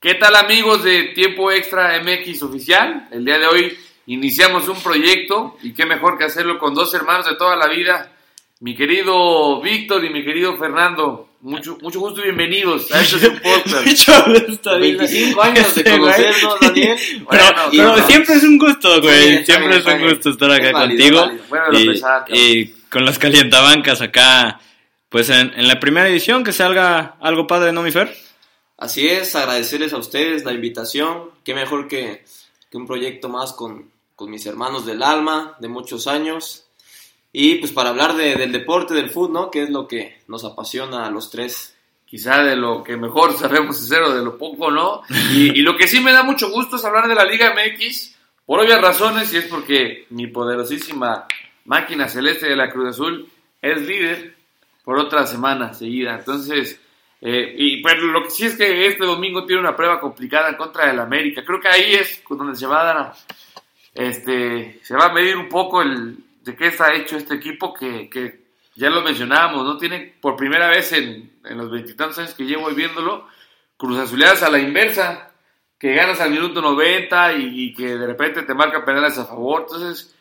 ¿Qué tal amigos de Tiempo Extra MX Oficial? El día de hoy iniciamos un proyecto y qué mejor que hacerlo con dos hermanos de toda la vida, mi querido Víctor y mi querido Fernando. Mucho, mucho gusto y bienvenidos a este podcast. Mucho gusto, 25 años de conocernos, Daniel. Pero, Bueno, pero siempre es un gusto, güey. Siempre bien, es un gusto estar acá Es válido, contigo. válido. Bueno, y, pesar, y con las calientabancas acá, pues en, en la primera edición, que salga algo padre, ¿no, mi Fer? Así es, agradecerles a ustedes la invitación. Qué mejor que, un proyecto más con, con mis hermanos del alma de muchos años. Y pues para hablar de- del deporte, del fútbol, ¿no? Que es lo que nos apasiona a los tres. Quizá de lo que mejor sabemos hacer o de lo poco, ¿no? Y, y lo que sí me da mucho gusto es hablar de la Liga MX, por obvias razones, y es porque mi poderosísima máquina celeste de la Cruz Azul es líder por otra semana seguida. Entonces, eh, y pero lo que sí es que este domingo tiene una prueba complicada en contra del América. Creo que ahí es donde se va a dar, este, se va a medir un poco el de qué está hecho este equipo que, que ya lo mencionábamos, ¿no? Tiene por primera vez en, en los veintitantos años que llevo viéndolo, Cruz Azuleadas a la inversa, que ganas al minuto 90 y, y que de repente te marca penales a favor. Entonces,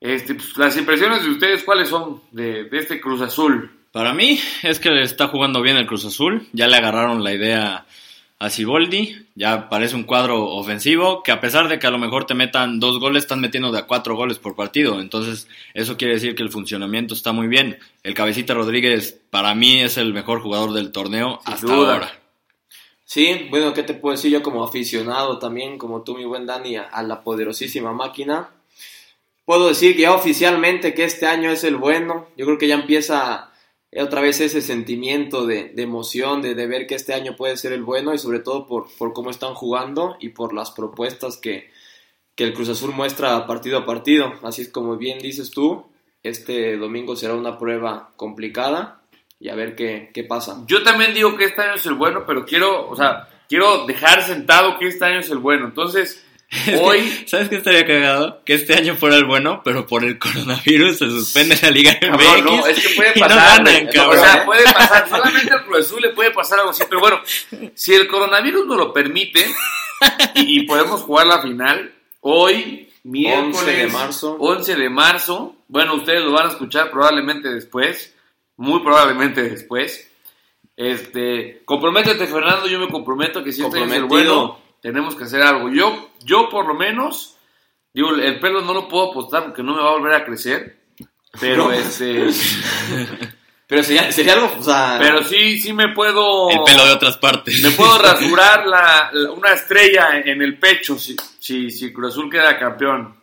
este, pues, las impresiones de ustedes, ¿cuáles son de, de este Cruz Azul? Para mí es que está jugando bien el Cruz Azul. Ya le agarraron la idea a Siboldi. Ya parece un cuadro ofensivo que a pesar de que a lo mejor te metan dos goles, están metiendo de a cuatro goles por partido. Entonces eso quiere decir que el funcionamiento está muy bien. El Cabecita Rodríguez para mí es el mejor jugador del torneo Sin hasta duda. ahora. Sí, bueno, ¿qué te puedo decir yo como aficionado también, como tú, mi buen Dani, a, a la poderosísima máquina? Puedo decir que ya oficialmente que este año es el bueno. Yo creo que ya empieza otra vez ese sentimiento de, emoción, de, ver que este año puede ser el bueno y sobre todo por, cómo están jugando y por las propuestas que, el Cruz Azul muestra partido a partido. Así es como bien dices tú, este domingo será una prueba complicada y a ver qué, pasa. Yo también digo que este año es el bueno, pero quiero, quiero dejar sentado que este año es el bueno. Entonces, hoy... ¿Sabes qué estaría cagado? Que este año fuera el bueno, pero por el coronavirus se suspende la Liga MX. Cabrón, no, es que puede y no pasar, ganan, güey. cabrón. o sea, puede pasar, solamente al Cruz Azul le puede pasar algo así, pero bueno, si el coronavirus nos lo permite y, y podemos jugar la final, hoy, miércoles 11 de marzo. 11 de marzo, bueno, ustedes lo van a escuchar probablemente después, muy probablemente después, este, comprométete Fernando, yo me comprometo que si este es el bueno, tenemos que hacer algo, yo, yo por lo menos, digo, el pelo no lo puedo apostar porque no me va a volver a crecer, pero No. este... Pero sería, sería algo, o sea... Pero sí, sí me puedo. El pelo de otras partes. Me puedo rasurar la, la- una estrella en el pecho si, si, si Cruz Azul queda campeón.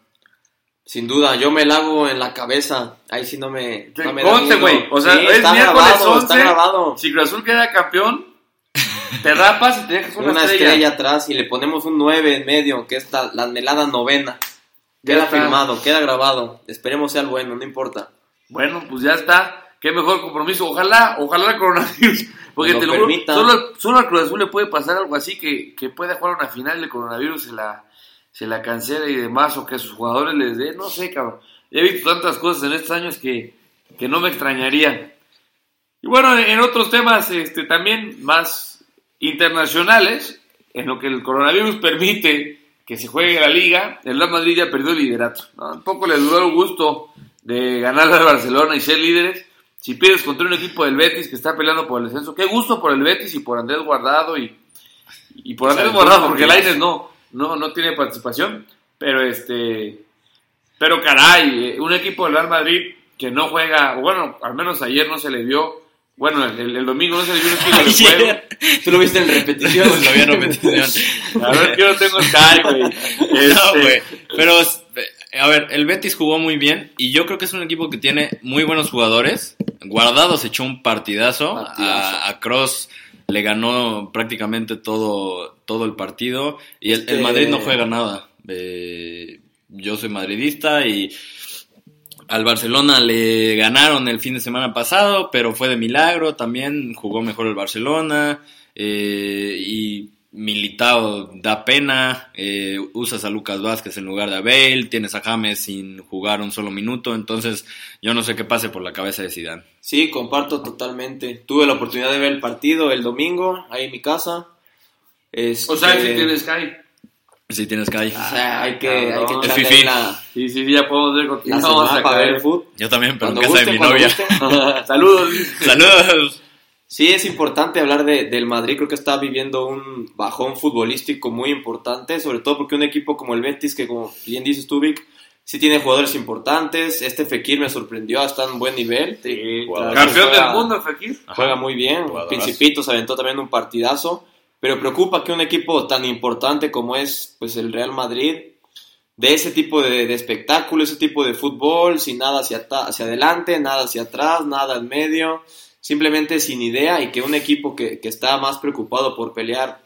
Sin duda, yo me la hago en la cabeza. Ahí sí no me. No me güey. O sea, Sí, es está miércoles grabado, 11. está grabado. Si Cruz Azul queda campeón, te rapas y te dejas una, Una, estrella. estrella. atrás y le ponemos un 9 en medio, que es la, la anhelada novena. Ya Queda está. firmado, queda grabado. Esperemos sea el bueno, no importa. Bueno, pues ya está. Qué mejor compromiso. Ojalá, ojalá el coronavirus. Porque te lo permita. solo, solo al Cruz Azul le puede pasar algo así que, que pueda jugar una final y el coronavirus se la, se la cancela y demás, o que a sus jugadores les dé, no sé, cabrón. He visto tantas cosas en estos años que, que no me extrañaría. Y bueno, en otros temas este, también más internacionales, en lo que el coronavirus permite que se juegue la liga, el Real Madrid ya perdió el liderato. ¿no? Un poco le duró el gusto de ganar al Barcelona y ser líderes. Si pierdes contra un equipo del Betis que está peleando por el descenso, qué gusto por el Betis y por Andrés Guardado y, y por Andrés sea, Guardado, porque el también. Aines no, no, no tiene participación, pero este, pero caray, eh, un equipo del Real Madrid que no juega, bueno, al menos ayer no se le vio, bueno, el, el domingo no se le vio un de. Ayer. Tú lo viste en repetición. Lo vi en repetición. A ver, yo no tengo Sky, güey. No, Este, güey. Pero, eh, a ver, el Betis jugó muy bien y yo creo que es un equipo que tiene muy buenos jugadores. Guardado se echó un partidazo. Partidazo. A, a Cross le ganó prácticamente todo, todo el partido. Y el, el Este- Madrid no juega nada. Eh, yo soy madridista y al Barcelona le ganaron el fin de semana pasado, pero fue de milagro. También jugó mejor el Barcelona. eh, y Militao da pena, eh, usas a Lucas Vázquez en lugar de a Bale, tienes a James sin jugar un solo minuto, entonces yo no sé qué pase por la cabeza de Zidane. Sí, comparto totalmente. Tuve la oportunidad de ver el partido el domingo, ahí en mi casa. Este, O sea, si tienes Sky. Si tienes Sky. o sea, hay que, hay que echarle fifí. la, Sí, sí, sí, ya podemos ver la contigo. semana para ver el fútbol. Yo también, pero en casa de guste, mi cuando novia. Saludos. Saludos. Sí, es importante hablar de- del Madrid. Creo que está viviendo un bajón futbolístico muy importante, sobre todo porque un equipo como el Betis, que como bien dices tú, Vic, sí tiene jugadores importantes. Este Fekir me sorprendió, está en buen nivel. Sí. Campeón Juega- del mundo, Fekir. Juega muy bien. Principito se aventó también un partidazo. Pero preocupa que un equipo tan importante como es pues el Real Madrid, de ese tipo de, de espectáculo, ese tipo de fútbol, sin nada hacia, ta- hacia adelante, nada hacia atrás, nada en medio, simplemente sin idea y que un equipo que, que está más preocupado por pelear,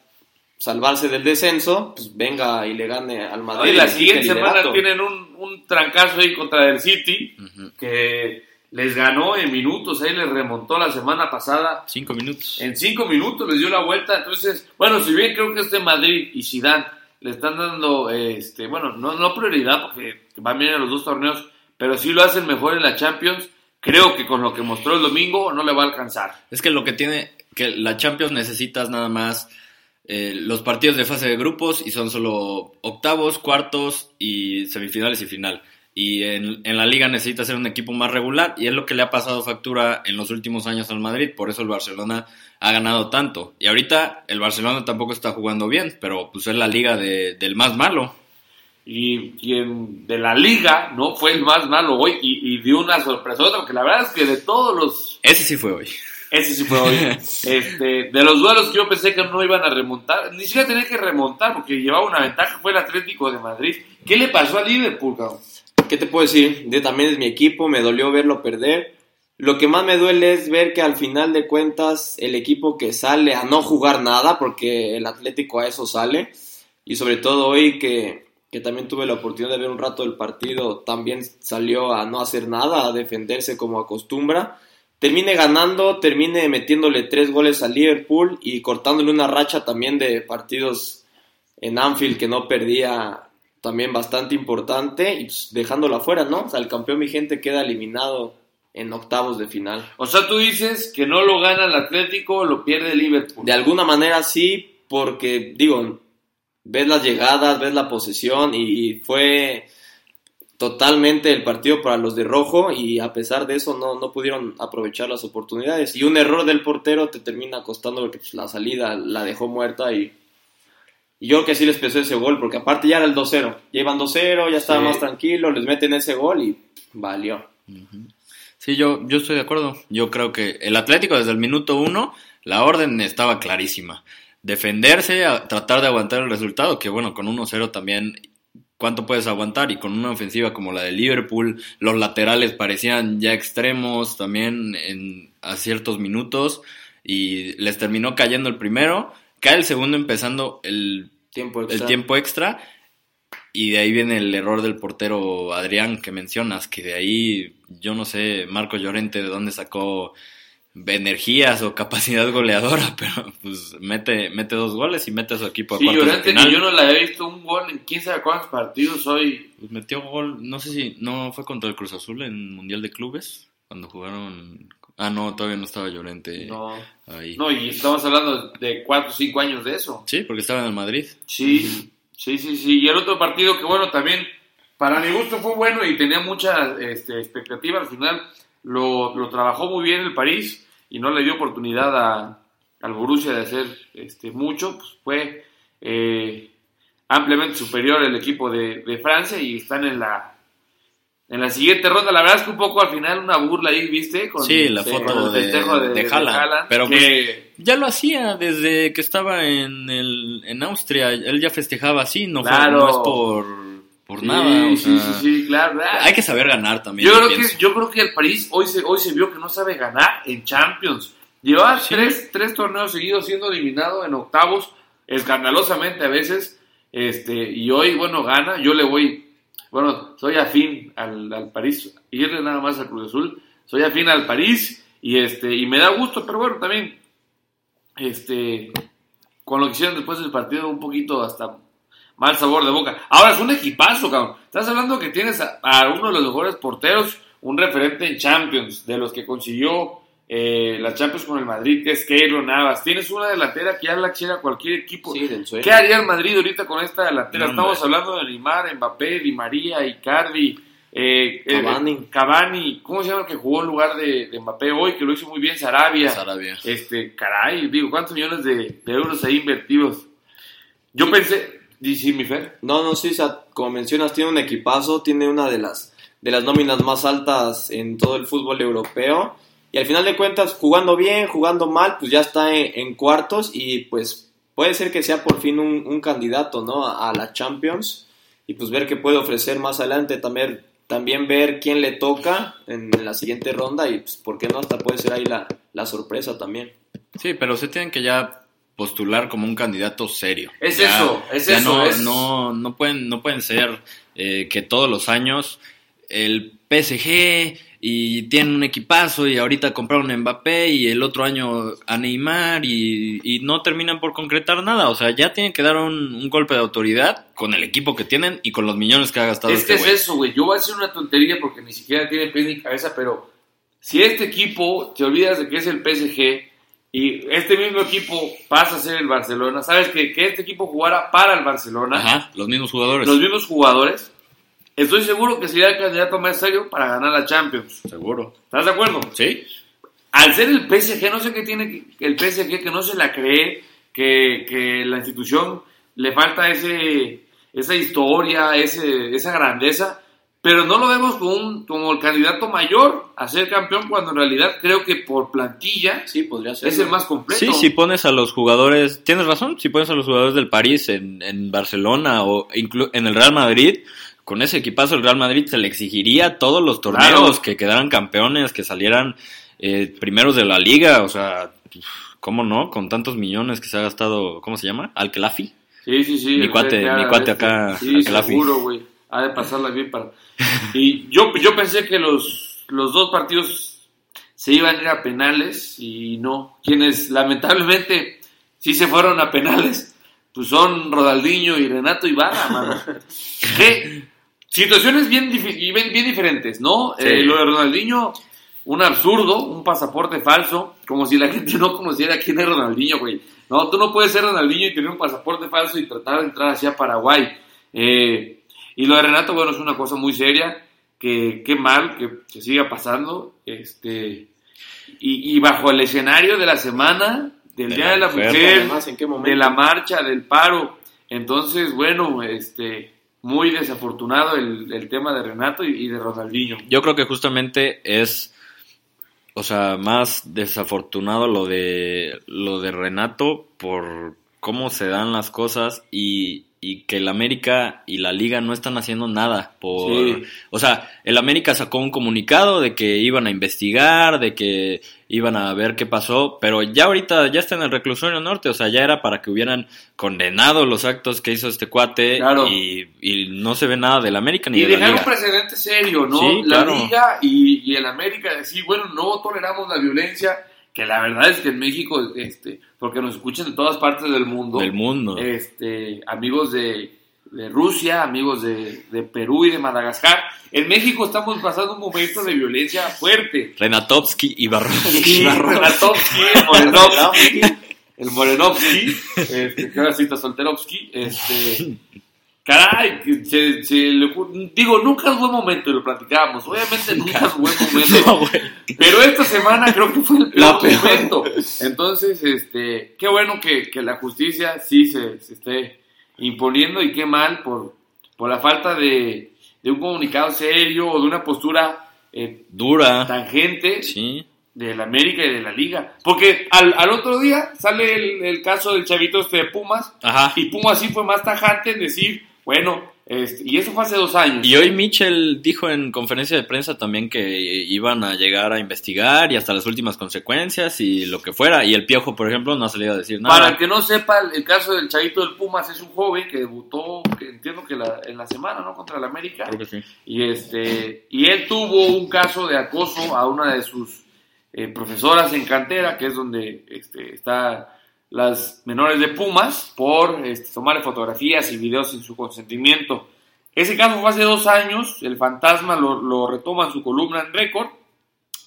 salvarse del descenso, pues venga y le gane al Madrid. Y y la siguiente semana tienen un, un trancazo ahí contra el City, que les ganó en minutos, ahí les remontó la semana pasada. Cinco minutos. En cinco minutos les dio la vuelta. Entonces, bueno, si bien creo que este Madrid y Zidane le están dando, este, bueno, no, no prioridad porque van bien en los dos torneos, pero sí lo hacen mejor en la Champions. Creo que con lo que mostró el domingo no le va a alcanzar. Es que lo que tiene, que la Champions necesitas nada más eh, los partidos de fase de grupos y son solo octavos, cuartos y semifinales y final. Y en, en la liga necesita ser un equipo más regular y es lo que le ha pasado factura en los últimos años al Madrid, por eso el Barcelona ha ganado tanto. Y ahorita el Barcelona tampoco está jugando bien, pero pues es la liga de- del más malo. Y quien de la liga no fue el más malo hoy y, y dio una sorpresota, porque la verdad es que de todos los Ese sí fue hoy. Ese sí fue hoy. Este, de los duelos que yo pensé que no iban a remontar, ni siquiera tenía que remontar porque llevaba una ventaja, fue el Atlético de Madrid. ¿Qué le pasó a Liverpool, cabrón? ¿Qué te puedo decir? De, también es mi equipo, me dolió verlo perder. Lo que más me duele es ver que al final de cuentas el equipo que sale a no jugar nada, porque el Atlético a eso sale, y sobre todo hoy que, que también tuve la oportunidad de ver un rato el partido, también salió a no hacer nada, a defenderse como acostumbra. Termine ganando, termine metiéndole tres goles a Liverpool y cortándole una racha también de partidos en Anfield que no perdía también bastante importante y pues, dejándolo afuera, ¿no? O sea, el campeón vigente queda eliminado en octavos de final. O sea, tú dices que no lo gana el Atlético, lo pierde el Liverpool. De alguna manera sí, porque digo, ves las llegadas, ves la posesión y, y fue totalmente el partido para los de rojo y a pesar de eso no, no pudieron aprovechar las oportunidades y un error del portero te termina costando porque pues, la salida la dejó muerta y, y yo creo que sí les pesó ese gol porque aparte ya era el 2-0, ya iban 2-0, ya estaba Sí. más tranquilo, les meten ese gol y valió. Sí, yo, yo estoy de acuerdo. Yo creo que el Atlético desde el minuto uno, la orden estaba clarísima. Defenderse, a- tratar de aguantar el resultado, que bueno, con 1-0 también, ¿cuánto puedes aguantar? Y con una ofensiva como la de Liverpool, los laterales parecían ya extremos también en, a ciertos minutos y les terminó cayendo el primero, cae el segundo empezando el Tiempo el extra. tiempo extra. Y de ahí viene el error del portero Adrián que mencionas, que de ahí yo no sé, Marco Llorente de dónde sacó energías o capacidad goleadora, pero pues mete, mete dos goles y mete a su equipo a Sí, cuartos de Llorente, final. que yo no le había visto un gol en quién sabe cuántos partidos hoy. Pues metió gol, no sé si no fue contra el Cruz Azul en Mundial de Clubes, cuando jugaron... Ah, no, todavía no estaba Llorente No, ahí. no, y estamos hablando de 4 o 5 años de eso. Sí, porque estaba en el Madrid. Sí, sí, sí, sí. Y el otro partido que, bueno, también para mi gusto fue bueno y tenía mucha este, expectativa. Al final lo, lo trabajó muy bien el París y no le dio oportunidad a, al Borussia de hacer este, mucho. Pues fue eh, ampliamente superior el equipo de, de Francia y están en la en la siguiente ronda. La verdad es que un poco al final una burla ahí, ¿viste? Con, Sí, la foto el de- de Haaland. Pero, que- Ya lo hacía desde que estaba en, el, en Austria. Él ya festejaba así, no, fue- Claro. no es por, por sí, nada. o sí, sea, sí, sí, claro. Hay que saber ganar también. Yo creo, pienso. que, yo creo que el París hoy se, hoy se vio que no sabe ganar en Champions. Llevaba Sí. tres, tres torneos seguidos siendo eliminado en octavos, escandalosamente a veces. Este, y hoy, bueno, gana. Yo le voy, bueno, soy afín al, al París, irle nada más al Cruz Azul. Soy afín al París y este, y me da gusto, pero bueno, también, este, con lo que hicieron después del partido, un poquito hasta mal sabor de boca. Ahora es un equipazo, cabrón. Estás hablando que tienes a, a uno de los mejores porteros, un referente en Champions, de los que consiguió eh, la Champions con el Madrid, que es Keylor Navas. Tienes una delantera que ya la quiera cualquier equipo. Sí. ¿Qué haría el Madrid ahorita con esta delantera? No, Estamos hablando de Neymar, Mbappé, Di María, Icardi, eh, eh, Cavani. ¿Cómo se llama el que jugó en lugar de, de Mbappé hoy? Que lo hizo muy bien, Sarabia. Sarabia. Este, caray, digo, ¿cuántos millones de, de euros ahí invertidos? Yo pensé, sí, mi Fer. No, no, sí, o sea, como mencionas, tiene un equipazo, tiene una de las, de las nóminas más altas en todo el fútbol europeo. Y al final de cuentas, jugando bien, jugando mal, pues ya está en, en cuartos y pues puede ser que sea por fin un, un candidato, ¿no? A, a la Champions y pues ver qué puede ofrecer más adelante. También, también ver quién le toca en, la siguiente ronda y pues, por qué no, hasta puede ser ahí la, la sorpresa también. Sí, pero se tienen que ya postular como un candidato serio. Es Ya- eso, es ya eso, No, es- no, no pueden, no pueden ser eh, que todos los años el PSG y tienen un equipazo y ahorita compraron a Mbappé y el otro año a Neymar y, y no terminan por concretar nada. O sea, ya tienen que dar un, un golpe de autoridad con el equipo que tienen y con los millones que ha gastado Es que este es eso, güey. Yo voy a decir una tontería porque ni siquiera tiene pies ni cabeza, pero si este equipo te olvidas de que es el PSG y este mismo equipo pasa a ser el Barcelona, sabes que, que este equipo jugara para el Barcelona, Ajá, los mismos jugadores. los mismos jugadores, estoy seguro que sería el candidato más serio para ganar la Champions. Seguro. ¿Estás de acuerdo? ¿Sí? Al ser el PSG, no sé qué tiene el PSG que no se la cree, que, que la institución le falta ese, esa historia, ese, esa grandeza, pero no lo vemos como, un- como el candidato mayor a ser campeón cuando en realidad creo que por plantilla Sí, podría ser. es el más completo. Sí, si pones a los jugadores, tienes razón, si pones a los jugadores del París en, en Barcelona o en el Real Madrid, con ese equipazo el Real Madrid se le exigiría todos los torneos Claro. que quedaran campeones, que salieran eh, primeros de la liga, o sea, ¿cómo no? Con tantos millones que se ha gastado, ¿cómo se llama? Alkelafi. Sí, sí, sí. Mi cuate- mi cuate acá, Sí, al la fi- seguro, güey. Ha de pasarla bien para... Y yo, yo pensé que los, los dos partidos se iban a ir a penales y no. Quienes lamentablemente sí se fueron a penales, pues son Rodaldinho y Renato Ibarra, mano. Que situaciones bien, bien, bien diferentes, ¿no? Sí. Eh, lo de Ronaldinho, un absurdo, un pasaporte falso, como si la gente no conociera quién es Ronaldinho, güey. No, tú no puedes ser Ronaldinho y tener un pasaporte falso y tratar de entrar hacia Paraguay. Eh, y lo de Renato, bueno, es una cosa muy seria, que qué mal que, que siga pasando. Este, y, y bajo el escenario de la semana, del De Día la de la mujer, Mujer, Además, ¿en qué momento? de la marcha, del paro. Entonces, bueno, este, muy desafortunado el, el tema de Renato y, de Ronaldinho. Yo creo que justamente es, o sea, más desafortunado lo de lo de Renato por cómo se dan las cosas y, y que el América y la Liga no están haciendo nada por, Sí. o sea, el América sacó un comunicado de que iban a investigar, de que iban a ver qué pasó, pero ya ahorita ya está en el reclusorio norte, o sea, ya era para que hubieran condenado los actos que hizo este cuate Claro. y, y no se ve nada del América ni Y de la dejar un Liga. precedente serio, ¿no? Sí, la claro. Liga y, y el América decir, bueno, no toleramos la violencia, que la verdad es que en México, este, porque nos escuchan de todas partes del mundo, Del mundo. este, amigos de, de Rusia, amigos de, de Perú y de Madagascar, en México estamos pasando un momento de violencia fuerte. Renatovsky y Barros. Sí, Renatovsky, Morenovsky, el Morenovsky, este, que ahora sí está Solterovsky, este, caray, se, se le digo, nunca es buen momento, y lo platicábamos, obviamente nunca es buen momento, No, pero esta semana creo que fue el La peor peor. momento, entonces, este, qué bueno que, que la justicia sí se, se esté imponiendo y qué mal por, por la falta de, de un comunicado serio o de una postura eh, Dura. tangente Sí. del América y de la Liga. Porque al, al otro día sale el, el caso del chavito este de Pumas Ajá. y Pumas sí fue más tajante en decir, bueno, este, y eso fue hace dos años. Y hoy Mitchell dijo en conferencia de prensa también que iban a llegar a investigar y hasta las últimas consecuencias y lo que fuera. Y el Piojo, por ejemplo, no ha salido a decir nada. Para el que no sepa, el, caso del chavito del Pumas es un joven que debutó, que entiendo que la- en la semana, ¿no? Contra el América. Creo que sí. Y este y él tuvo un caso de acoso a una de sus eh, profesoras en cantera, que es donde este, está las menores de Pumas, por este, tomarle fotografías y videos sin su consentimiento. Ese caso fue hace dos años, el fantasma lo, lo retoma en su columna en récord,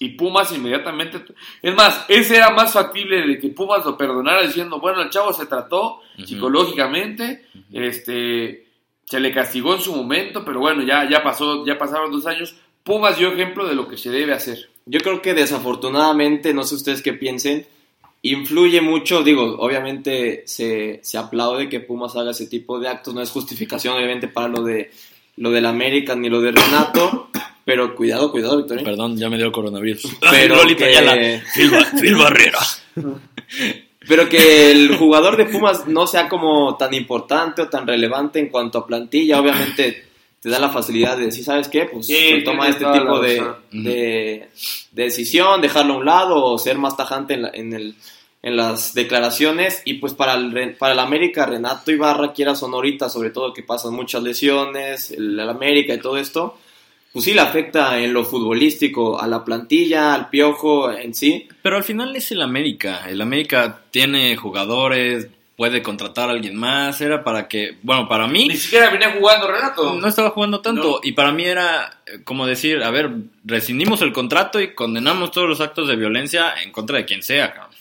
y Pumas inmediatamente. Es más, ese era más factible de que Pumas lo perdonara diciendo, bueno, el chavo se trató psicológicamente, este, se le castigó en su momento, pero bueno, ya, ya pasó, ya pasaron dos años. Pumas dio ejemplo de lo que se debe hacer. Yo creo que desafortunadamente, no sé ustedes qué piensen, influye mucho, digo, obviamente se, se aplaude que Pumas haga ese tipo de actos, no es justificación obviamente para lo de lo del América ni lo de Renato, pero cuidado, cuidado, Victoria. Perdón, ya me dio el coronavirus. Pero Lolita que- Ayala, Phil, Ba- Phil Barrera. Pero que el jugador de Pumas no sea como tan importante o tan relevante en cuanto a plantilla, obviamente te da la facilidad de decir, ¿sabes qué? Pues Sí, se toma este tipo de, de- de decisión, dejarlo a un lado o ser más tajante en, la- en el, en las declaraciones. Y pues para el, Re- para el América, Renato Ibarra, quiera sonorita, sobre todo que pasan muchas lesiones, el, el América y todo esto, pues sí le afecta en lo futbolístico a la plantilla, al piojo en sí. Pero al final es el América. El América tiene jugadores, puede contratar a alguien más. Era para que, bueno, para mí Ni siquiera venía jugando Renato. no estaba jugando tanto. No. Y para mí era eh, como decir, a ver, rescindimos el contrato y condenamos todos los actos de violencia en contra de quien sea. cabrón.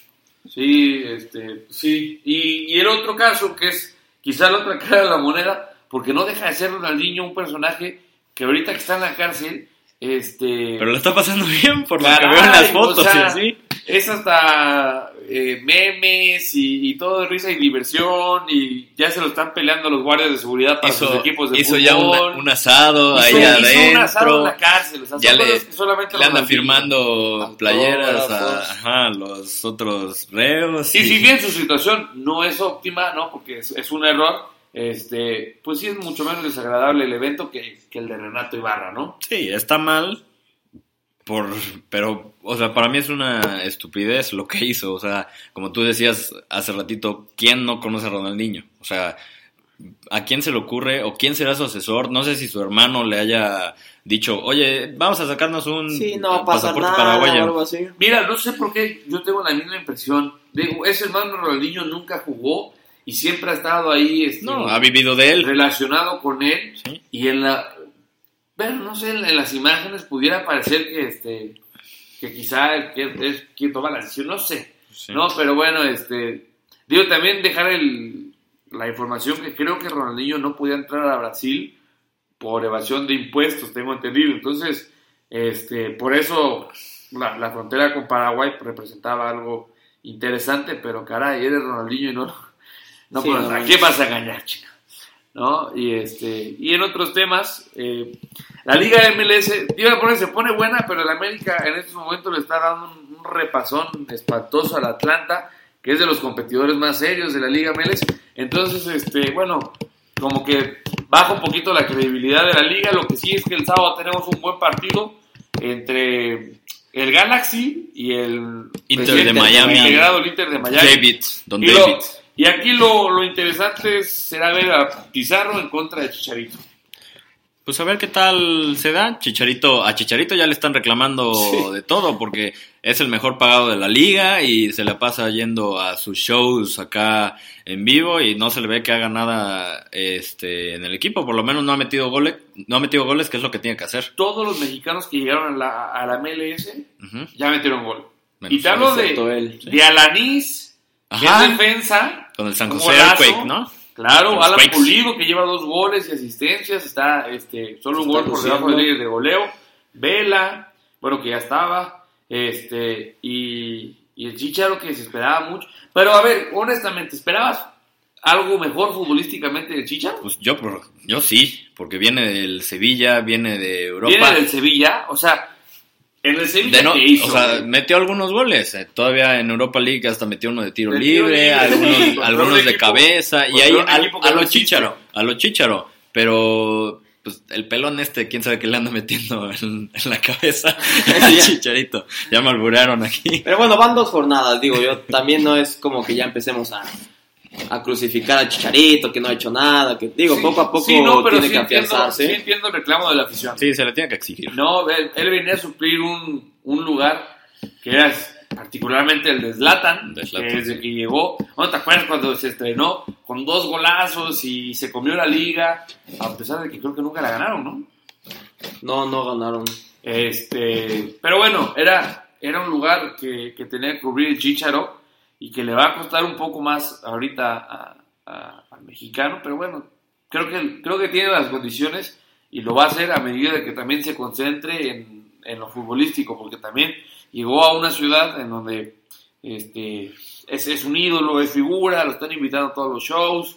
Sí, este, sí. Y, y el otro caso, que es quizá la otra cara de la moneda, porque no deja de ser Ronaldinho un personaje que ahorita que está en la cárcel, este... Pero lo está pasando bien por lo que veo en las o fotos sea, y así. Es hasta eh, memes y, y todo de risa y diversión y ya se lo están peleando los guardias de seguridad para sus Hizo, equipos de hizo fútbol. ya una- un asado Hizo- ahí hizo adentro. un asado en la cárcel, o sea, ya le, solamente le firmando playeras a Autógrafos. ajá, los otros reos. Y si bien su situación no es óptima, ¿no? Porque es, es un error, este, pues sí es mucho menos desagradable el evento que, que el de Renato Ibarra, ¿no? Sí, está mal. Por, pero, o sea, para mí es una estupidez lo que hizo. O sea, como tú decías hace ratito, ¿quién no conoce a Ronaldinho? O sea, ¿a quién se le ocurre o quién será su asesor? No sé si su hermano le haya dicho, oye, vamos a sacarnos un Sí, no pasa pasaporte nada paraguayo. algo así. Mira, no sé por qué yo tengo la misma impresión. Digo, ese hermano Ronaldinho nunca jugó y siempre ha estado ahí este, No, ha vivido de él. relacionado con él Sí. y en la bueno, no sé, en, en las imágenes pudiera parecer que este que quizá que es quien toma la decisión, no sé. Sí. No, pero bueno, este digo también dejar el, la información que creo que Ronaldinho no podía entrar a Brasil por evasión de impuestos, tengo entendido. Entonces, este, por eso la, la frontera con Paraguay representaba algo interesante, pero caray, eres Ronaldinho y no, no Sí, no, ¿a quién vas a engañar, chica? ¿No? Y este, y en otros temas, eh, la Liga MLS, iba a poner, se pone buena, pero el América en estos momentos le está dando un, un repasón espantoso al Atlanta, que es de los competidores más serios de la Liga MLS. Entonces, este, bueno, como que baja un poquito la credibilidad de la liga. Lo que sí es que el sábado tenemos un buen partido entre el Galaxy y el Inter de Miami. el Inter de Miami. David, Don lo- David. Y aquí lo, lo interesante será ver a Pizarro en contra de Chicharito. Pues a ver qué tal se da. Chicharito, a Chicharito ya le están reclamando Sí. de todo porque es el mejor pagado de la liga y se la pasa yendo a sus shows acá en vivo y no se le ve que haga nada este en el equipo, por lo menos no ha metido goles, no ha metido goles, que es lo que tiene que hacer. Todos los mexicanos que llegaron a la, a la MLS ya metieron gol. Menos y te hablo de, él, sí. de Alanis, que es defensa. Con el San José. Earthquake, ¿no? Claro, Alan Quakes. Pulido que lleva dos goles y asistencias, está este, solo un gol por debajo del luciendo. líder de goleo. Vela, bueno, que ya estaba, este, y, y el Chicharo que se esperaba mucho. Pero a ver, honestamente, ¿esperabas algo mejor futbolísticamente del Chicharo? Pues yo, yo sí, porque viene del Sevilla, viene de Europa. Viene del Sevilla, o sea, en el Sevilla no- que hizo. o sea, güey? metió algunos goles. eh, Todavía en Europa League hasta metió uno de tiro De tiro libre, libre, algunos, sí, algunos un de equipo- cabeza. Y ahí al- a lo existe. chicharo, a lo chicharo. Pero pues el pelón este, quién sabe qué le anda metiendo en, en la cabeza al chicharito. Ya me alburearon aquí. Pero bueno, van dos jornadas, digo yo. También no es como que ya empecemos a, a crucificar al Chicharito, que no ha hecho nada. que Digo, Sí, poco a poco sí, no, pero tiene sí que entiendo, afianzarse. sí entiendo el reclamo de la afición. Sí, se le tiene que exigir. No, él, él venía a suplir un, un lugar que era particularmente el de Zlatan, De Zlatan, que desde sí. que llegó, ¿no te acuerdas cuando se estrenó con dos golazos y se comió la liga? A pesar de que creo que nunca la ganaron, ¿no? No, no ganaron. Este, pero bueno, era, era un lugar que, que tenía que cubrir el Chicharo y que le va a costar un poco más ahorita a- al mexicano, pero bueno, creo que, creo que tiene las condiciones y lo va a hacer a medida de que también se concentre en, en lo futbolístico, porque también llegó a una ciudad en donde este, es, es un ídolo, es figura, lo están invitando a todos los shows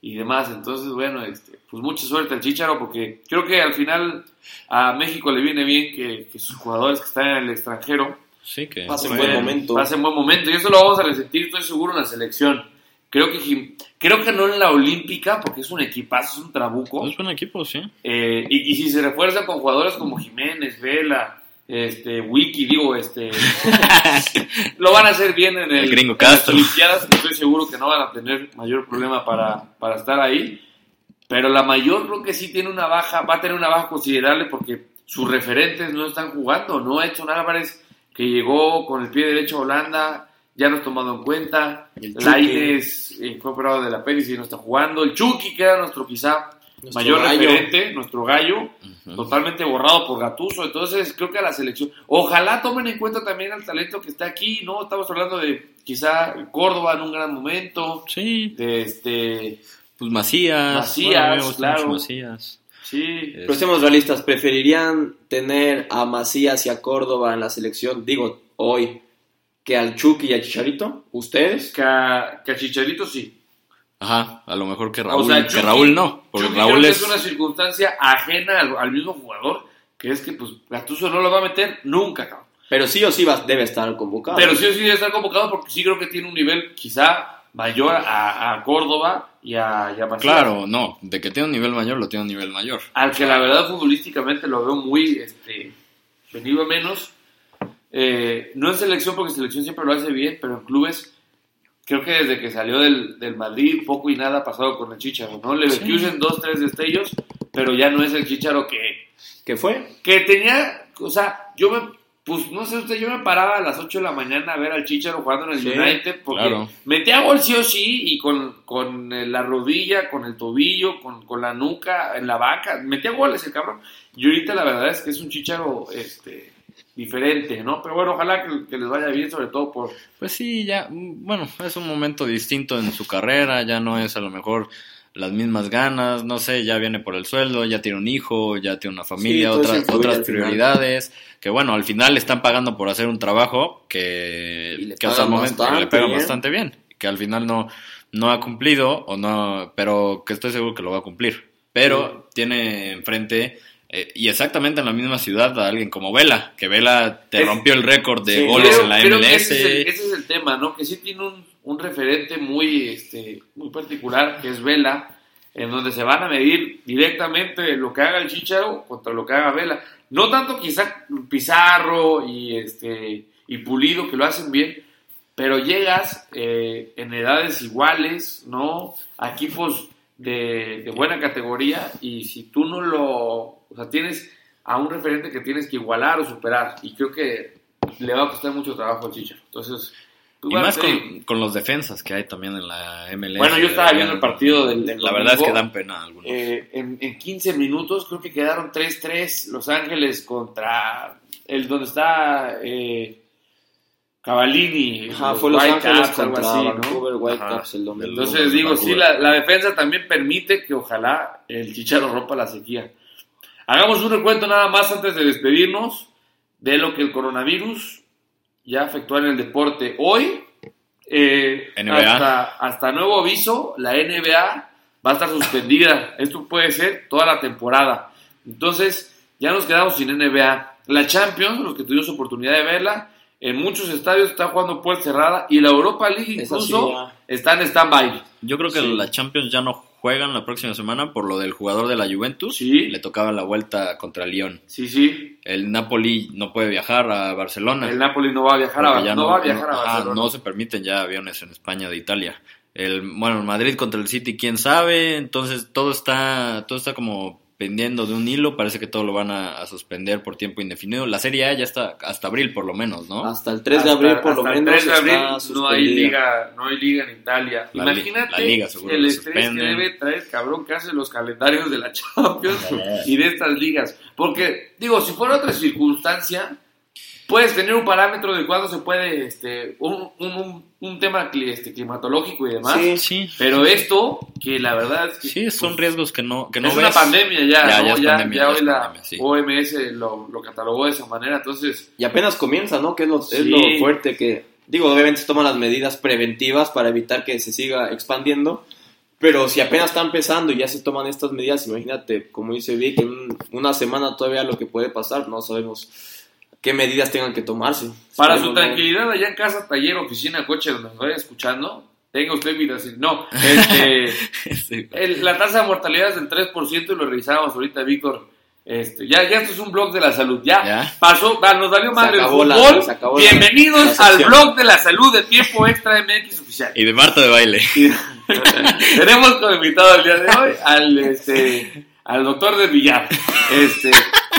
y demás. Entonces, bueno, este, pues mucha suerte al Chicharo, porque creo que al final a México le viene bien que sus jugadores que están en el extranjero Sí, que Pasen buen momento. pasen buen momento. Y eso lo vamos a resentir, estoy seguro, en la selección. Creo que, creo que no en la Olímpica, porque es un equipazo, es un trabuco. Es buen equipo, sí. Eh, y, y si se refuerza con jugadores como Jiménez, Vela, este, Wiki, digo, este, lo van a hacer bien en, el, El gringo en las Castro. Estoy seguro que no van a tener mayor problema para, para estar ahí. Pero la mayor creo que sí tiene una baja, va a tener una baja considerable porque sus referentes no están jugando. No Edson Álvarez, que llegó con el pie derecho a Holanda, ya no es tomado en cuenta. Eh, fue operado de la pérdida y no está jugando. El Chucky, que era nuestro quizá Nuestro mayor gallo. referente, nuestro gallo, totalmente borrado por Gatuso. Entonces, creo que a la selección. Ojalá tomen en cuenta también al talento que está aquí, ¿no? Estamos hablando de quizá Córdoba en un gran momento, Sí, de este. pues Macías. Macías, bueno, claro. Macías. Sí, Pero seamos realistas, ¿preferirían tener a Macías y a Córdoba en la selección, digo, hoy, que al Chucky y al Chicharito? ¿Ustedes? que a, que a Chicharito sí. Ajá, a lo mejor que Raúl, o sea, que Raúl no, porque Chucky Raúl creo que es... es una circunstancia ajena al, al mismo jugador, que es que pues Gatuso no lo va a meter nunca, cabrón. Pero sí o sí va- debe estar convocado. Pero sí o sí debe estar convocado porque sí creo que tiene un nivel quizá mayor a, a Córdoba y a, y a Macías. Claro, no, de que tiene un nivel mayor, lo tiene un nivel mayor. Al que la verdad futbolísticamente lo veo muy este, venido a menos. Eh, no en selección porque selección siempre lo hace bien, pero en clubes creo que desde que salió del, del Madrid poco y nada ha pasado con el Chicharo, ¿no? Leverkusen dos, tres destellos, pero ya no es el Chicharo que, ¿Qué fue? que tenía, o sea, yo me, pues no sé usted, yo me paraba a las 8 de la mañana a ver al Chicharo jugando en el Sí, United porque claro. metía gol sí o sí y con, con eh, la rodilla, con el tobillo, con, con la nuca, en la vaca, metía goles el cabrón. Y ahorita la verdad es que es un Chicharo este, diferente, ¿no? Pero bueno, ojalá que, que les vaya bien, sobre todo por... Pues sí, ya, mm, bueno, es un momento distinto en su carrera, ya no es a lo mejor las mismas ganas, no sé, ya viene por el sueldo, ya tiene un hijo, ya tiene una familia, otras, otras prioridades, que bueno, al final le están pagando por hacer un trabajo que, que hasta el momento le pagan bien. bastante bien, que al final no, no ha cumplido, o no, pero que estoy seguro que lo va a cumplir. Pero tiene enfrente, eh, y exactamente en la misma ciudad, a alguien como Vela, que Vela te Es- rompió el récord de Sí, goles en la MLS. ese, es el, ese es el tema, ¿no? Que sí tiene un, un referente muy, este, muy particular, que es Vela, en donde se van a medir directamente lo que haga el Chicharo contra lo que haga Vela. No tanto quizá Pizarro y, este, y Pulido, que lo hacen bien, pero llegas eh, en edades iguales, ¿no? A equipos de, buena categoría y si tú no lo, o sea, tienes a un referente que tienes que igualar o superar y creo que le va a costar mucho trabajo al Chicharo. Entonces, Y bueno, más con, con los defensas que hay también en la MLS. Bueno, yo estaba viendo el partido del- del La verdad es que dan pena algunos. eh, en, en 15 minutos creo que quedaron 3-3 Los Ángeles contra el donde está eh, Cavallini. Ajá, fue Los Whitecaps, Ángeles algo contra así, ¿no? Vancouver Whitecaps Ajá. el domingo. Entonces digo, sí, la, la defensa también permite que ojalá el Chicharo rompa la sequía. Hagamos un recuento nada más antes de despedirnos de lo que el coronavirus ya afectó en el deporte. Hoy, eh, NBA. Hasta, hasta nuevo aviso, la NBA va a estar suspendida. Esto puede ser toda la temporada. Entonces, ya nos quedamos sin NBA. La Champions, los que tuvimos oportunidad de verla, en muchos estadios está jugando puerta cerrada y la Europa League sí, incluso ya. está en stand-by. Yo creo que sí. la Champions ya no juegan la próxima semana por lo del jugador de la Juventus. Sí. Le tocaba la vuelta contra el Lyon. Sí, sí. El Napoli no puede viajar a Barcelona. El Napoli no va a viajar a, ya no, va a viajar a Barcelona. no se permiten ya aviones en España de Italia. El, bueno, Madrid contra el City, quién sabe. Entonces todo está, todo está como pendiendo de un hilo, parece que todo lo van a, a suspender por tiempo indefinido. La Serie A ya está hasta abril por lo menos, ¿no? Hasta el 3 de abril, por lo hasta el menos, 3 de abril no hay liga, no hay liga en Italia. La Imagínate la liga seguro el estrés que debe traer cabrón que hace los calendarios de la Champions y de estas ligas. Porque, digo, si fuera otra circunstancia, puedes tener un parámetro de cuándo se puede, este, un, un, un, un tema cli- este, climatológico y demás. Sí. Sí, Pero esto, que la verdad es que sí, son riesgos que no, que no es ves. una pandemia ya, Ya, ¿no? ya es ya, pandemia, ya ya hoy es la pandemia, sí. OMS lo, lo catalogó de esa manera, entonces Y apenas comienza, ¿no? Que es lo, es lo fuerte que... Digo, obviamente se toman las medidas preventivas para evitar que se siga expandiendo. Pero si apenas está empezando y ya se toman estas medidas, imagínate, como dice Vic, en una semana todavía lo que puede pasar, no sabemos qué medidas tengan que tomarse. Para su no- tranquilidad, allá en casa, taller, oficina, coche, donde nos vaya escuchando, tenga usted invitación. No, este, Sí. el- la tasa de mortalidad es del 3% y lo revisábamos ahorita, Víctor. Este, ya, ya esto es un blog de la salud. Ya, Ya. pasó, nos valió madre el fútbol. la- Bienvenidos la al blog de la salud de Tiempo Extra MX Oficial. Y de Marta de baile. Tenemos como invitado el día de hoy al, este, al doctor de Villar. Este,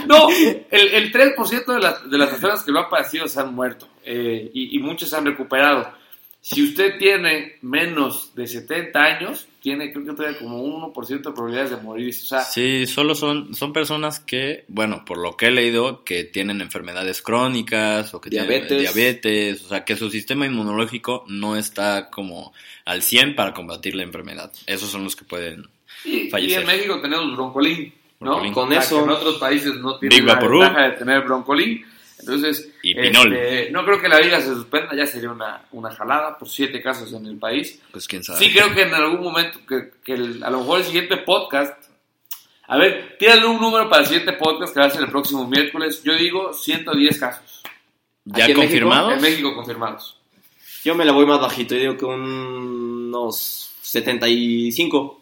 no, el, el 3% de las, de las personas que lo han padecido se han muerto eh, y, y muchos se han recuperado. Si usted tiene menos de 70 años, tiene creo que todavía como un 1% de probabilidades de morir. O sea, Sí, solo son, son personas que, bueno, por lo que he leído, que tienen enfermedades crónicas o que Diabetes. tienen diabetes, o sea, que su sistema inmunológico no está como al 100 para combatir la enfermedad. Esos son los que pueden... y, y fallecer. en México tenemos broncolín, ¿no? Broncolín. Con eso- que en otros países no tienen la ventaja de tener broncolín. Entonces, Y Pinol. este, no creo que la liga se suspenda, ya sería una, una jalada por siete casos en el país. Pues quién sabe. Sí creo que en algún momento, que, que el- a lo mejor el siguiente podcast, a ver, tírale un número para el siguiente podcast que va a ser el próximo miércoles, yo digo 110 casos ¿Ya ¿Aquí en confirmados? en México confirmados. Yo me la voy más bajito, yo digo que un- unos 75.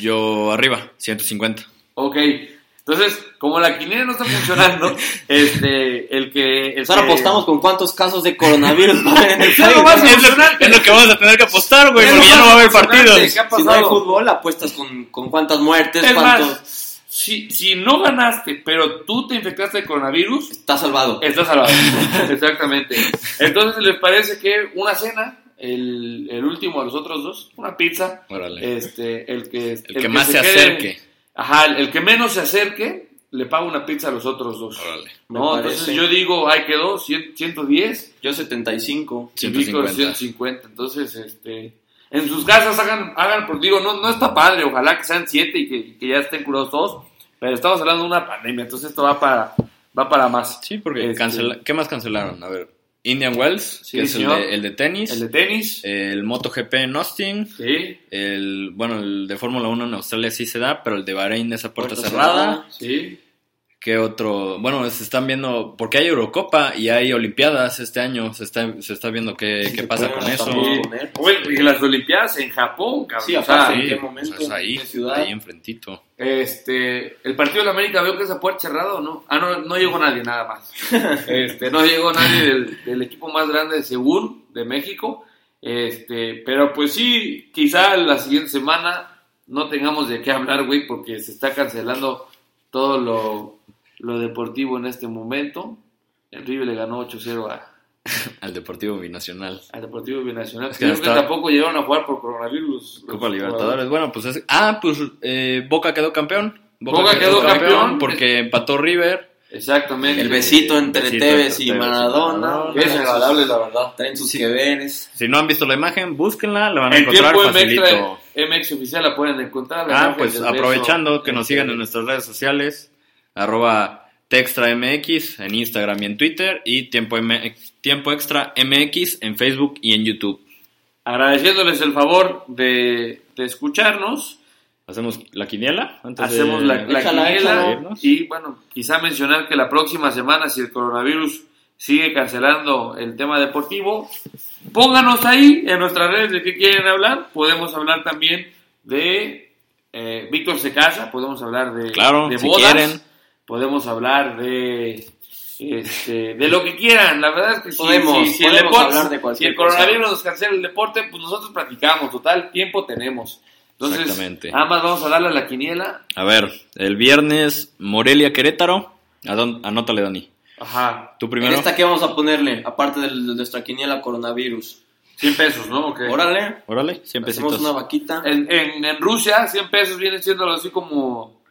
Yo arriba, 150. Ok, entonces, como la quiniela no está funcionando, este, el que... El ahora que- apostamos con cuántos casos de coronavirus va a haber. Es lo que vamos a tener que apostar, güey, porque ya no va a haber partidos. Si no hay fútbol, apuestas con, con cuántas muertes, Es cuántos... más, si, si no ganaste, pero tú te infectaste de coronavirus, Está salvado. estás salvado. Exactamente. Entonces, ¿les parece que una cena, el, el último de los otros dos, una pizza, Órale. este, el que, El que más se acerque. Ajá, el, el que menos se acerque, le paga una pizza a los otros dos. Órale. No, entonces yo digo, ahí quedó, 100 110 Yo 75. y Víctor 150. 150. Entonces, este, en sus casas hagan, hagan, por digo, no, no está padre, ojalá que sean 7 y que, que ya estén curados todos, pero estamos hablando de una pandemia, entonces esto va para, va para más. Sí, porque Este, cancela- ¿qué más cancelaron? A ver, Indian Wells, Sí, que es el de, el de tenis, El de tenis, el MotoGP en Austin, sí, el, bueno, el de Fórmula 1 en Australia sí se da, pero el de Bahrein es a puerta, Puerta cerrada. cerrada. sí. ¿Qué otro? Bueno, se están viendo, porque hay Eurocopa y hay Olimpiadas este año, se está, se está viendo qué, Sí, qué se pasa con eso. Bueno, y las Olimpiadas en Japón, cabrón. Sí, o sea. Sí, ¿en qué pues, momento? es ahí, ¿En qué ciudad? ahí enfrentito. Este, el partido de la América veo que es a puerta cerrada o no. Ah, no, no llegó nadie, nada más. Este, no llegó nadie del, del equipo más grande según de México. Este, pero pues sí, quizá la siguiente semana no tengamos de qué hablar, güey, porque se está cancelando todo lo, lo deportivo en este momento. El River le ganó 8-0 a- Al Deportivo Binacional. al Deportivo Binacional. Es que Creo que tampoco llegaron a jugar por coronavirus. Copa los Libertadores. Bueno, pues es. Ah, pues eh, Boca quedó campeón. Boca quedó campeón. porque empató River. Exactamente. El besito entre besito Tevez entre y Maradona. Maradona. Es agradable, la verdad. Traen sus Sí. Si no han visto la imagen, búsquenla, la van a En encontrar tiempo MX, facilito. MX oficial la pueden encontrar. la Ah, pues del beso. aprovechando que nos sigan en nuestras redes sociales, arroba TextraMX en Instagram y en Twitter y Tiempo, M- Tiempo Extra MX en Facebook y en YouTube. Agradeciéndoles el favor de, de escucharnos. ¿Hacemos la quiniela? Antes de- Hacemos la, la Échala, quiniela. échala. Y bueno, quizá mencionar que la próxima semana, si el coronavirus sigue cancelando el tema deportivo, pónganos ahí en nuestras redes de qué quieren hablar. Podemos hablar también de eh, Víctor se casa, podemos hablar de, Claro, de si bodas, quieren. Podemos hablar de este, de lo que quieran. La verdad es que si- Podemos- si, si el podemos deporte- hablar de si cualquier el coronavirus nos cancela el deporte, pues nosotros practicamos, total, tiempo tenemos. Entonces, Exactamente. ambas vamos a darle a la quiniela. A ver, el viernes Morelia Querétaro. Anótale, Dani. Ajá. Tú ¿En primero. esta qué vamos a ponerle? Aparte de nuestra quiniela coronavirus. 100 pesos, ¿no? Ok. Órale. Órale, 100 Hacemos pesitos. una vaquita. En, en, en Rusia, 100 pesos vienen siendo algo así como.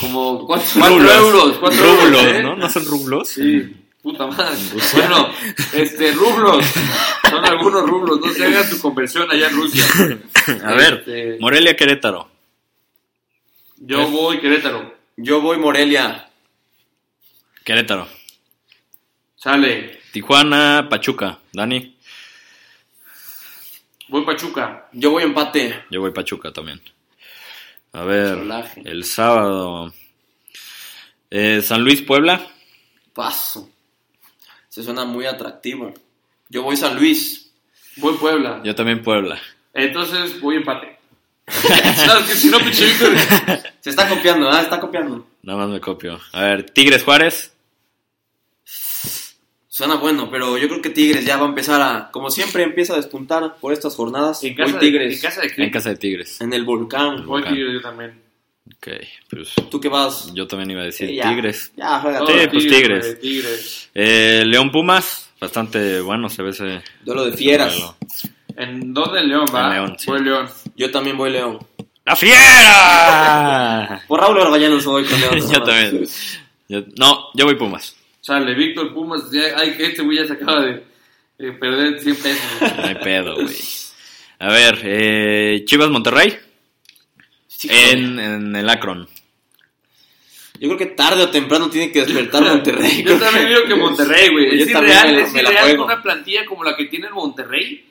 Como 4 Rublos. euros. 4 euros. Rublos, ¿eh? ¿no? ¿No son rublos? Sí, puta madre. Bueno, este, rublos. Son algunos rublos. No se hagan su conversión allá en Rusia. A ver, Este, Morelia Querétaro. yo voy Querétaro. Yo voy Morelia. Querétaro. Sale. Tijuana, Pachuca. Dani. Voy Pachuca. Yo voy empate. Yo voy Pachuca también. A ver, Solaje. el sábado. Eh, San Luis, Puebla. Paso. Se suena muy atractivo. Yo voy San Luis. Voy Puebla. Yo también Puebla. Entonces voy empate. ¿Sabes que si no? Se está copiando, ¿ah? Está copiando. Nada más me copio. A ver, Tigres, Juárez. Suena bueno, pero yo creo que Tigres ya va a empezar a, como siempre, empieza a despuntar por estas jornadas. En Voy casa, de, Tigres. en casa de quién? En casa de Tigres. En el volcán. Voy Tigres yo también. Ok, pues ¿Tú qué vas? yo también iba a decir Sí, ya. Tigres. Ya, juega. Sí, pues Tigres. Tigres. Eh, León Pumas, bastante bueno se ve ese. Duelo de ese fieras. duelo. ¿En dónde el León va? En León, sí. Voy León. Yo también voy León. ¡La fiera! Por Raúl Orbañanos voy con León. yo también. Yo- no, yo voy Pumas. Sale, Víctor Pumas. Ya, ay, que este güey ya se acaba de, de perder 100 pesos. No hay pedo, güey. A ver, eh, Chivas Monterrey Sí, en, en el Akron. Yo creo que tarde o temprano tiene que despertar Monterrey. Yo también digo que Monterrey, güey. Es irreal, es irreal que una plantilla como la que tiene el Monterrey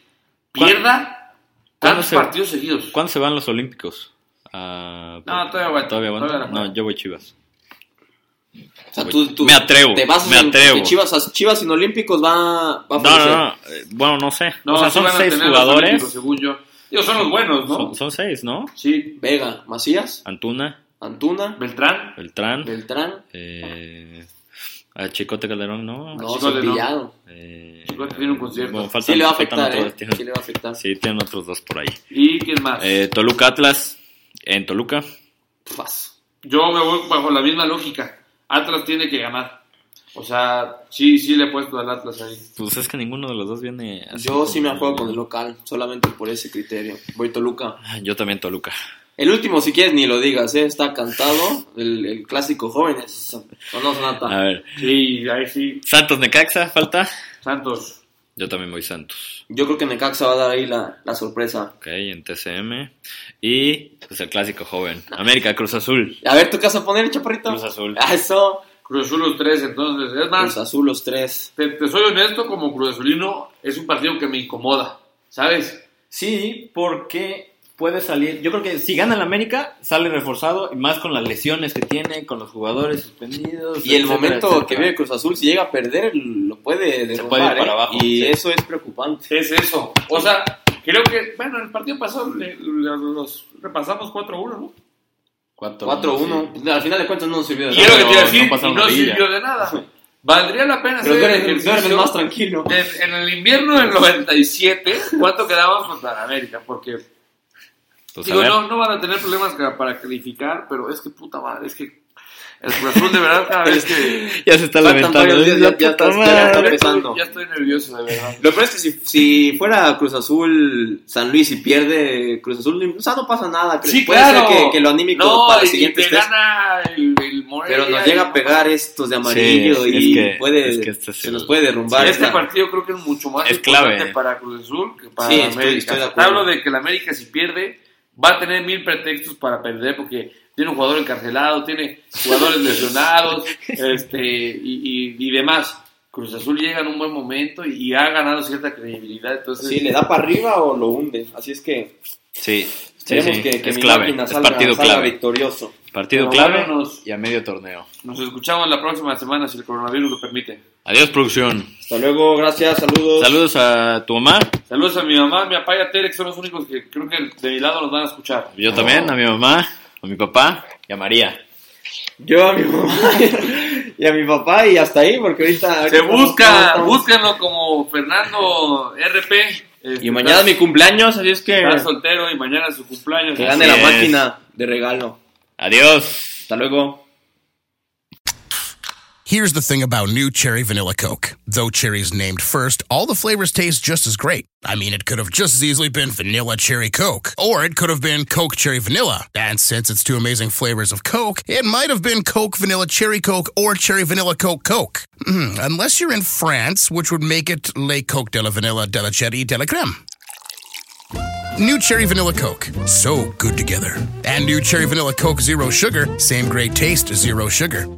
¿Cuál- pierda tantos se- partidos seguidos. ¿Cuándo se van los Olímpicos? Ah, No, todavía aguanta, ¿Todavía aguanta? no, yo voy Chivas. Sea, tú, tú Me atrevo, Te basas me en atrevo. que Chivas, Chivas sin Olímpicos va, va a No, no, no. eh, Bueno, no sé. No, o sea, sí son van a seis jugadores. Según yo. Digo, son los buenos, ¿no? Son, son seis, ¿no? Sí. Vega, Macías, Antuna, Antuna, Beltrán. Beltrán, Beltrán, eh, a Chicote Calderón, ¿no? no, Chicote, Cepillado. Eh, Chicote tiene un concierto. bueno, faltan- Sí le va a afectar, otros, ¿eh? tienen- Sí le va a afectar. sí, tienen otros dos por ahí. ¿Y quién más? Eh, Toluca Atlas, en Toluca. Paso. Yo me voy bajo la misma lógica. Atlas tiene que ganar. O sea, sí, sí le he puesto al Atlas ahí. Pues es que ninguno de los dos viene así Yo sí me juego con el local, solamente por ese criterio. Voy Toluca. Yo también Toluca. El último, si quieres, ni lo digas, ¿eh? está cantado. El, el clásico jóvenes. ¿O no, Sonata? A ver, Sí, ahí sí. Santos Necaxa, falta. Santos. Yo también voy Santos. Yo creo que Necaxa va a dar ahí la, la sorpresa. Ok, en TCM. Y pues el clásico joven. América, Cruz Azul. A ver, ¿tú qué vas a poner, chaparrito? Cruz Azul. Ah, eso. Cruz Azul los tres, entonces. Es más, Cruz Azul, los tres. te, te soy honesto, como Cruz Azulino, es un partido que me incomoda. ¿Sabes? Sí, porque puede salir. Yo creo que si gana el América, sale reforzado. Y más con las lesiones que tiene, con los jugadores suspendidos. Y el etcétera, momento etcétera. que vive Cruz Azul, si llega a perder, lo puede derrumbar, puede ir para ¿eh? abajo, Y sí. eso es preocupante. Es eso. O sea, creo que, bueno, el partido pasado le- le- los repasamos 4-1, ¿no? 4-1. Al final de cuentas no nos sirvió de Y es lo que nada. te iba a no decir, no sirvió de nada. Valdría la pena Pero hacer más tranquilo. En, en el invierno del 97, ¿cuánto quedamos contra América? Porque, Pues, digo, no, no van a tener problemas para calificar, pero es que puta madre, es que el Cruz Azul de verdad cada vez que... Ya se está lamentando. días, ya- ya estás- ya está empezando. ya estoy nervioso, de verdad. Lo peor es que si, si fuera Cruz Azul, San Luis y pierde Cruz Azul, o sea, no pasa nada. Sí, Puede claro. ser que, que lo anímico no, para el siguiente gana el, el Morelia. Pero nos llega a pegar estos de amarillo Sí, y es que- puede, es que este es se nos puede derrumbar. Este esta- partido creo que es mucho más Es importante clave. para Cruz Azul que para Sí, la estoy- América. estoy de hablo de que la América si pierde va a tener mil pretextos para perder porque tiene un jugador encarcelado, tiene jugadores lesionados este, y, y- y demás. Cruz Azul llega en un buen momento y, y ha ganado cierta credibilidad. Entonces, Sí, le da para arriba o lo hunde. Así es que Sí, sí, esperemos sí, que, que es mi clave. máquina Es salga, partido salga clave. victorioso. Partido Pero clave bueno, nos- y a medio torneo. nos escuchamos la próxima semana si el coronavirus lo permite. Adiós, producción. Hasta luego, gracias, saludos. Saludos a tu mamá. Saludos a mi mamá, mi papá y a Tere, que son los únicos que creo que de mi lado nos van a escuchar. Yo también, a mi mamá, a mi papá y a María. Yo a mi mamá y a mi papá y hasta ahí, porque ahorita... Se busca, búsquenlo como Fernando RP Este, Y mañana es mi cumpleaños, así es que Está soltero y mañana es su cumpleaños. que gane la máquina de regalo. Adiós. Hasta luego. Here's the thing about new Cherry Vanilla Coke. Though cherry's named first, all the flavors taste just as great. I mean, it could have just as easily been Vanilla Cherry Coke, or it could have been Coke Cherry Vanilla. And since it's two amazing flavors of Coke, it might have been Coke Vanilla Cherry Coke or Cherry Vanilla Coke Coke. Hmm, unless you're in France, which would make it Le Coke de la Vanilla de la Cherry de la Creme. New Cherry Vanilla Coke. So good together. And new Cherry Vanilla Coke Zero Sugar. Same great taste, zero sugar.